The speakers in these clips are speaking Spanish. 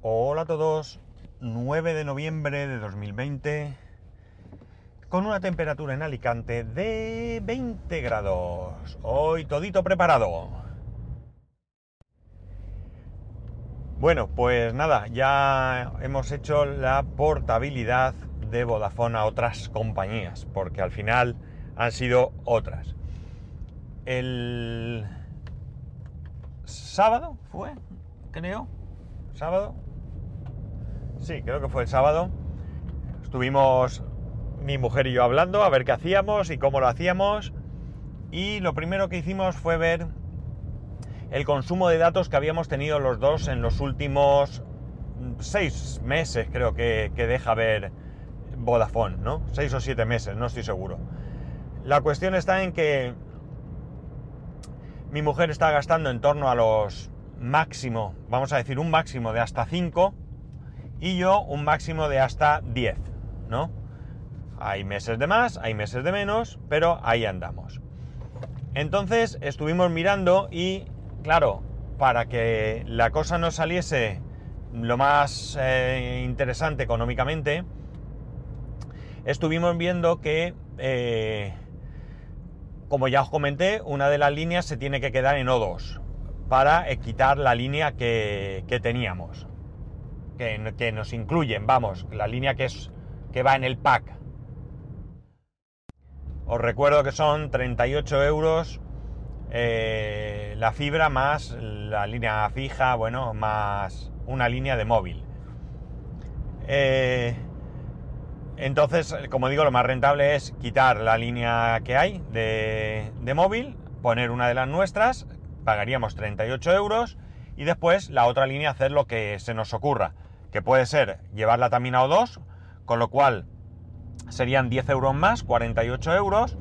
Hola a todos, 9 de noviembre de 2020, con una temperatura en Alicante de 20 grados. Hoy todito preparado. Bueno, pues nada, ya hemos hecho la portabilidad de Vodafone a otras compañías, porque al final han sido otras. El sábado fue, creo, sábado. Sí, creo que fue el sábado. Estuvimos mi mujer y yo hablando a ver qué hacíamos y cómo lo hacíamos. Y lo primero que hicimos fue ver el consumo de datos que habíamos tenido los dos en los últimos seis meses, creo que, que deja ver Vodafone, ¿no? Seis o siete meses, no estoy seguro. La cuestión está en que mi mujer está gastando en torno a los máximo, vamos a decir un máximo de hasta 5 y yo un máximo de hasta 10, ¿no? Hay meses de más, hay meses de menos, pero ahí andamos. Entonces estuvimos mirando y, claro, para que la cosa no saliese lo más eh, interesante económicamente, estuvimos viendo que, eh, como ya os comenté, una de las líneas se tiene que quedar en O2 para quitar la línea que, que teníamos que, nos incluyen, vamos, la línea que, es, que va en el pack. Os recuerdo que son 38 euros eh, la fibra más la línea fija, bueno, más una línea de móvil. Eh, entonces, como digo, lo más rentable es quitar la línea que hay de, de móvil, poner una de las nuestras, pagaríamos 38 euros y después la otra línea hacer lo que se nos ocurra que puede ser llevarla también a O2, con lo cual serían 10 euros más, 48 euros,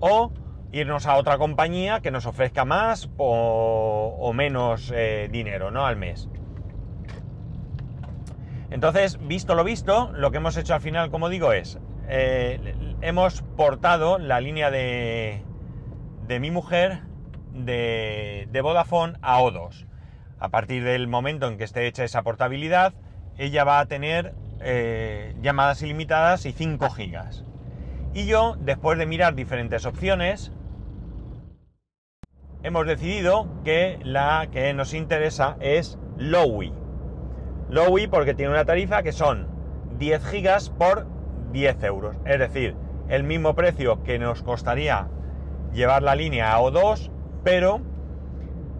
o irnos a otra compañía que nos ofrezca más o, menos eh, dinero, ¿no? Al mes. Entonces, visto lo visto, lo que hemos hecho al final, como digo, es, eh, hemos portado la línea de, de mi mujer de, de Vodafone a O2. A partir del momento en que esté hecha esa portabilidad, ella va a tener eh, llamadas ilimitadas y 5 gigas. Y yo, después de mirar diferentes opciones, hemos decidido que la que nos interesa es Lowy. Lowy porque tiene una tarifa que son 10 gigas por 10 euros. Es decir, el mismo precio que nos costaría llevar la línea a O2, pero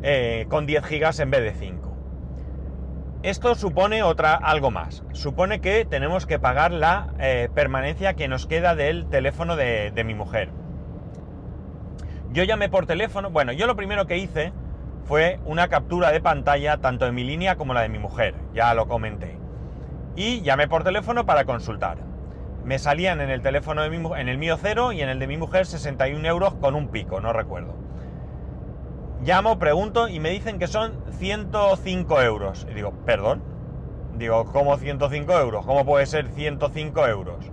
eh, con 10 gigas en vez de 5. Esto supone otra, algo más. Supone que tenemos que pagar la eh, permanencia que nos queda del teléfono de, mi mujer. Yo llamé por teléfono. Bueno, yo lo primero que hice fue una captura de pantalla tanto de mi línea como la de mi mujer. Ya lo comenté. Y llamé por teléfono para consultar. Me salían en el teléfono de mi, en el mío cero y en el de mi mujer 61 euros con un pico, no recuerdo. Llamo, pregunto y me dicen que son 105 euros. Y digo, ¿perdón? Digo, ¿cómo 105 euros? ¿Cómo puede ser 105 euros?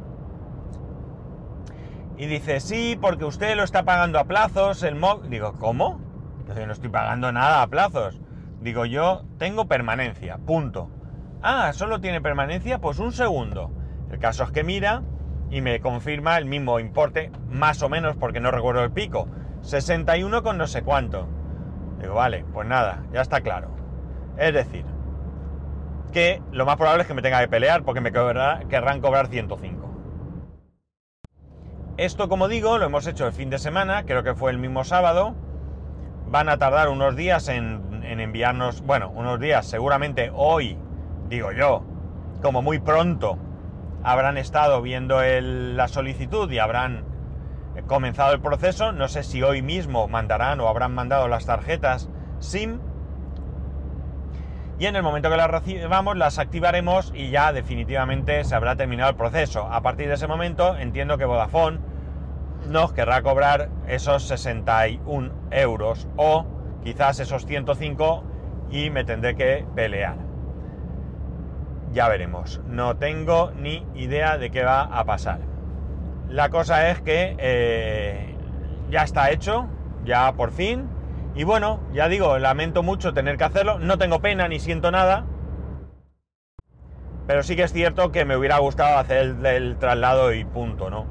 Y dice, sí, porque usted lo está pagando a plazos, el móvil... Digo, ¿cómo? Yo no estoy pagando nada a plazos. Digo, yo tengo permanencia, punto. Ah, ¿solo tiene permanencia? Pues un segundo. El caso es que mira y me confirma el mismo importe, más o menos, porque no recuerdo el pico. 61 con no sé cuánto. Digo, vale, pues nada, ya está claro. Es decir, que lo más probable es que me tenga que pelear porque me querrán cobrar 105. Esto, como digo, lo hemos hecho el fin de semana, creo que fue el mismo sábado. Van a tardar unos días en, enviarnos, bueno, unos días, seguramente hoy, digo yo, como muy pronto, habrán estado viendo la solicitud y habrán comenzado el proceso. No sé si hoy mismo mandarán o habrán mandado las tarjetas SIM. Y en el momento que las recibamos las activaremos y ya definitivamente se habrá terminado el proceso. A partir de ese momento entiendo que Vodafone nos querrá cobrar esos 61 euros o quizás esos 105 y me tendré que pelear. Ya veremos. No tengo ni idea de qué va a pasar. La cosa es que eh, ya está hecho, ya por fin. Y bueno, ya digo, lamento mucho tener que hacerlo. No tengo pena ni siento nada. Pero sí que es cierto que me hubiera gustado hacer el, traslado y punto, ¿no?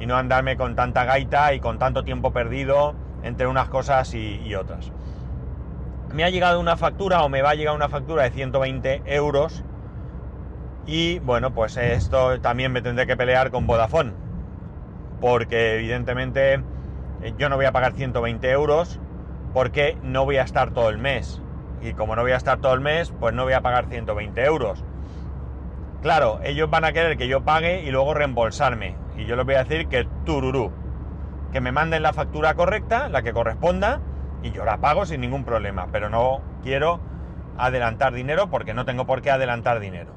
Y no andarme con tanta gaita y con tanto tiempo perdido entre unas cosas y, y otras. Me ha llegado una factura o me va a llegar una factura de 120 euros y bueno, pues esto también me tendré que pelear con Vodafone. Porque evidentemente eh, yo no voy a pagar 120 euros porque no voy a estar todo el mes. Y como no voy a estar todo el mes, pues no voy a pagar 120 euros. Claro, ellos van a querer que yo pague y luego reembolsarme. Y yo les voy a decir que tururú. Que me manden la factura correcta, la que corresponda, y yo la pago sin ningún problema. Pero no quiero adelantar dinero porque no tengo por qué adelantar dinero.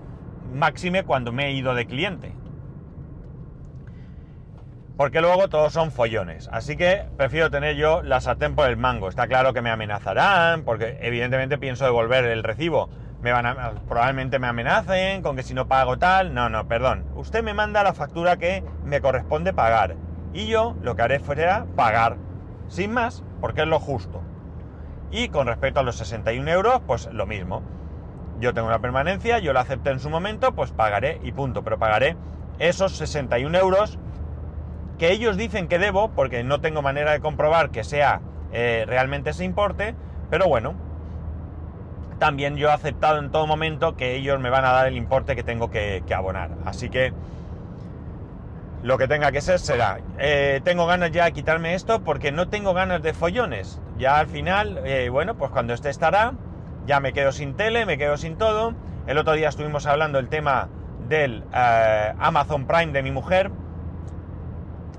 Máxime cuando me he ido de cliente. Porque luego todos son follones. Así que prefiero tener yo la sartén por el mango. Está claro que me amenazarán, porque evidentemente pienso devolver el recibo. Me van a, probablemente me amenacen con que si no pago tal. No, no, perdón. Usted me manda la factura que me corresponde pagar. Y yo lo que haré será pagar. Sin más, porque es lo justo. Y con respecto a los 61 euros, pues lo mismo. Yo tengo una permanencia, yo la acepté en su momento, pues pagaré y punto. Pero pagaré esos 61 euros que ellos dicen que debo, porque no tengo manera de comprobar que sea eh, realmente ese importe, pero bueno, también yo he aceptado en todo momento que ellos me van a dar el importe que tengo que, abonar. Así que lo que tenga que ser será. Eh, tengo ganas ya de quitarme esto porque no tengo ganas de follones. Ya al final, eh, bueno, pues cuando este estará, ya me quedo sin tele, me quedo sin todo. El otro día estuvimos hablando el tema del Amazon Prime de mi mujer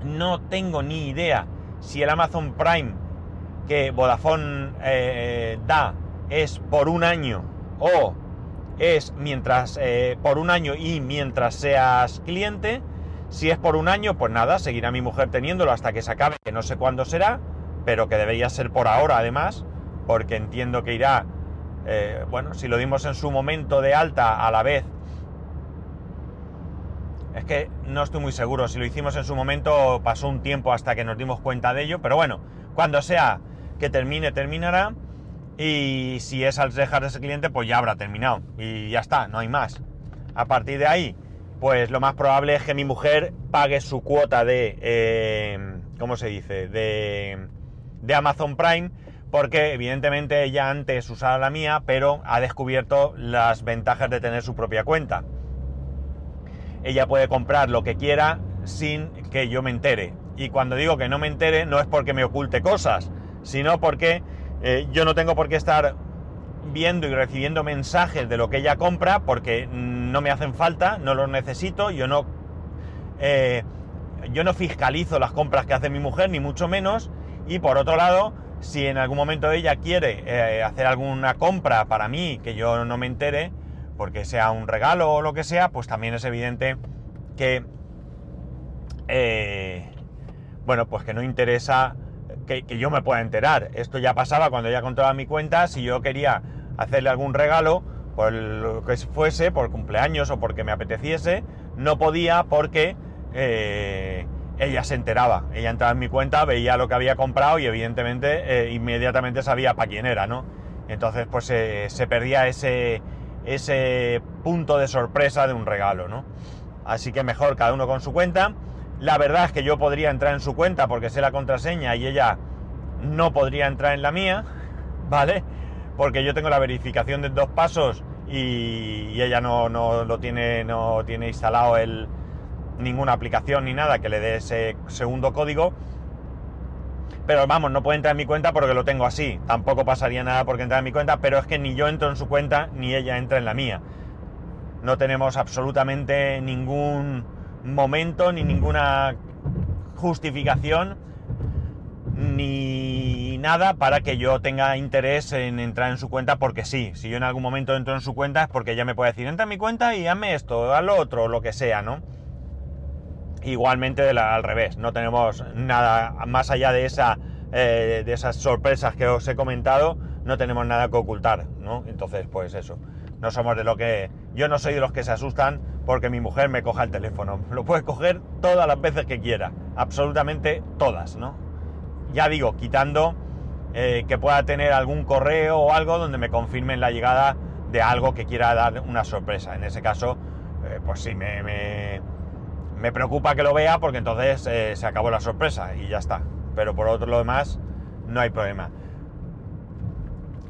no tengo ni idea si el Amazon Prime que Vodafone eh, da es por un año o es mientras eh, por un año y mientras seas cliente. Si es por un año, pues nada, seguirá mi mujer teniéndolo hasta que se acabe, que no sé cuándo será, pero que debería ser por ahora además, porque entiendo que irá, eh, bueno, si lo dimos en su momento de alta a la vez es que no estoy muy seguro. Si lo hicimos en su momento, pasó un tiempo hasta que nos dimos cuenta de ello. Pero bueno, cuando sea que termine, terminará. Y si es al dejar de ese cliente, pues ya habrá terminado. Y ya está, no hay más. A partir de ahí, pues lo más probable es que mi mujer pague su cuota de. Eh, ¿Cómo se dice? De, de Amazon Prime. Porque evidentemente ella antes usaba la mía, pero ha descubierto las ventajas de tener su propia cuenta ella puede comprar lo que quiera sin que yo me entere. Y cuando digo que no me entere no es porque me oculte cosas, sino porque eh, yo no tengo por qué estar viendo y recibiendo mensajes de lo que ella compra porque no me hacen falta, no los necesito, yo no, eh, yo no fiscalizo las compras que hace mi mujer, ni mucho menos, y por otro lado, si en algún momento ella quiere eh, hacer alguna compra para mí que yo no me entere, porque sea un regalo o lo que sea, pues también es evidente que, eh, bueno, pues que no interesa que, yo me pueda enterar. Esto ya pasaba cuando ella controlaba mi cuenta, si yo quería hacerle algún regalo, por lo que fuese, por cumpleaños o porque me apeteciese, no podía porque eh, ella se enteraba. Ella entraba en mi cuenta, veía lo que había comprado y evidentemente eh, inmediatamente sabía para quién era, ¿no? Entonces pues se perdía ese, ese punto de sorpresa de un regalo, ¿no? Así que mejor cada uno con su cuenta. La verdad es que yo podría entrar en su cuenta porque sé la contraseña y ella no podría entrar en la mía, ¿vale? Porque yo tengo la verificación de dos pasos y, ella no, lo tiene, no tiene instalado el, ninguna aplicación ni nada que le dé ese segundo código pero vamos, no puede entrar en mi cuenta porque lo tengo así. Tampoco pasaría nada porque entrar en mi cuenta, pero es que ni yo entro en su cuenta ni ella entra en la mía. No tenemos absolutamente ningún momento ni ninguna justificación ni nada para que yo tenga interés en entrar en su cuenta porque sí. Si yo en algún momento entro en su cuenta es porque ella me puede decir, entra en mi cuenta y hazme esto, haz lo otro, lo que sea, ¿no? Igualmente al revés, no tenemos nada más allá de, esa, eh, de esas sorpresas que os he comentado, no tenemos nada que ocultar, ¿no? Entonces, pues eso, no somos de lo que... Yo no soy de los que se asustan porque mi mujer me coja el teléfono, lo puede coger todas las veces que quiera, absolutamente todas, ¿no? Ya digo, quitando eh, que pueda tener algún correo o algo donde me confirmen la llegada de algo que quiera dar una sorpresa. En ese caso, eh, pues sí, me, preocupa que lo vea porque entonces eh, se acabó la sorpresa y ya está. Pero por otro lo demás, no hay problema.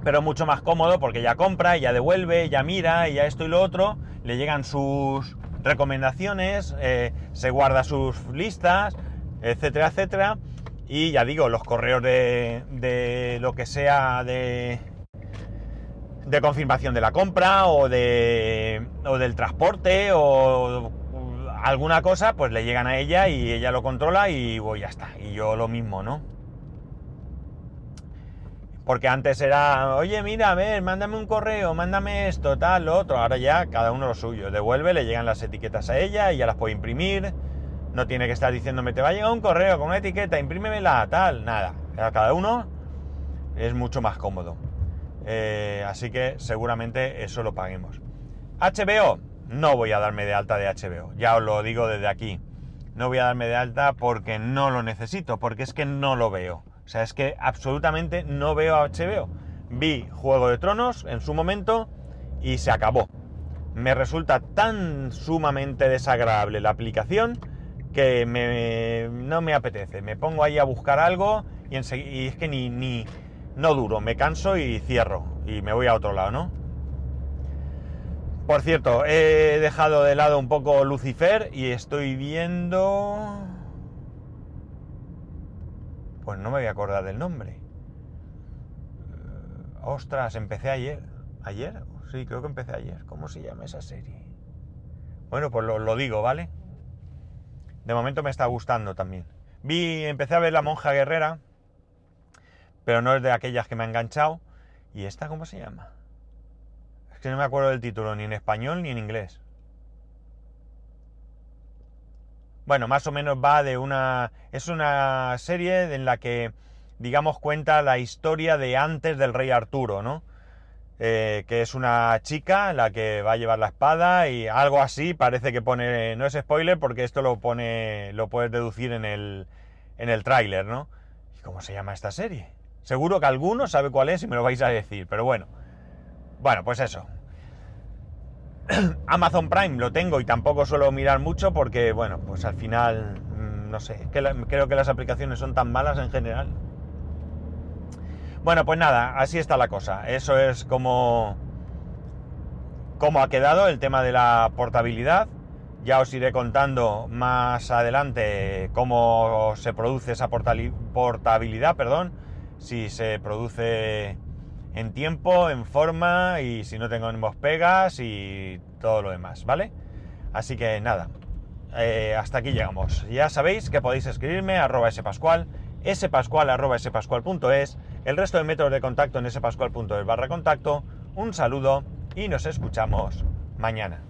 Pero mucho más cómodo porque ya compra, ya devuelve, ya mira, ya esto y lo otro, le llegan sus recomendaciones, eh, se guarda sus listas, etcétera, etcétera. Y ya digo, los correos de, de lo que sea de, de confirmación de la compra o, de, o del transporte o alguna cosa, pues le llegan a ella y ella lo controla y pues ya está. Y yo lo mismo, ¿no? Porque antes era, oye, mira, a ver, mándame un correo, mándame esto, tal, lo otro. Ahora ya cada uno lo suyo. Devuelve, le llegan las etiquetas a ella y ya las puede imprimir. No tiene que estar diciéndome, te va a llegar un correo con una etiqueta, imprímemela, tal, nada. Cada uno es mucho más cómodo. Eh, así que seguramente eso lo paguemos. HBO, no voy a darme de alta de HBO, ya os lo digo desde aquí. No voy a darme de alta porque no lo necesito, porque es que no lo veo. O sea, es que absolutamente no veo HBO. Vi Juego de Tronos en su momento y se acabó. Me resulta tan sumamente desagradable la aplicación que no me apetece. Me pongo ahí a buscar algo y, y es que ni, ni, no duro, me canso y cierro y me voy a otro lado, ¿no? Por cierto, he dejado de lado un poco Lucifer y estoy viendo... Pues no me voy a acordar del nombre. Eh, ostras, empecé ayer. ¿Ayer? Sí, creo que empecé ayer. ¿Cómo se llama esa serie? Bueno, pues lo, lo digo, ¿vale? De momento me está gustando también. Vi, empecé a ver La Monja Guerrera, pero no es de aquellas que me ha enganchado. ¿Y esta cómo se llama? Que no me acuerdo del título, ni en español ni en inglés. Bueno, más o menos va de una... Es una serie en la que, digamos, cuenta la historia de antes del rey Arturo, ¿no? Eh, que es una chica la que va a llevar la espada y algo así, parece que pone... No es spoiler porque esto lo pone... lo puedes deducir en el, en el tráiler, ¿no? ¿Y cómo se llama esta serie? Seguro que alguno sabe cuál es y me lo vais a decir, pero bueno. Bueno, pues eso. Amazon Prime lo tengo y tampoco suelo mirar mucho porque, bueno, pues al final, mm, no sé, creo que las aplicaciones son tan malas en general. Bueno, pues nada, así está la cosa. Eso es como, como ha quedado el tema de la portabilidad. Ya os iré contando más adelante cómo se produce esa portabilidad, perdón si se produce en tiempo, en forma y si no tenemos pegas y todo lo demás, ¿vale? Así que nada, eh, hasta aquí llegamos. Ya sabéis que podéis escribirme arroba spascual, spascual arroba spascual.es, el resto de métodos de contacto en spascual.es barra contacto. Un saludo y nos escuchamos mañana.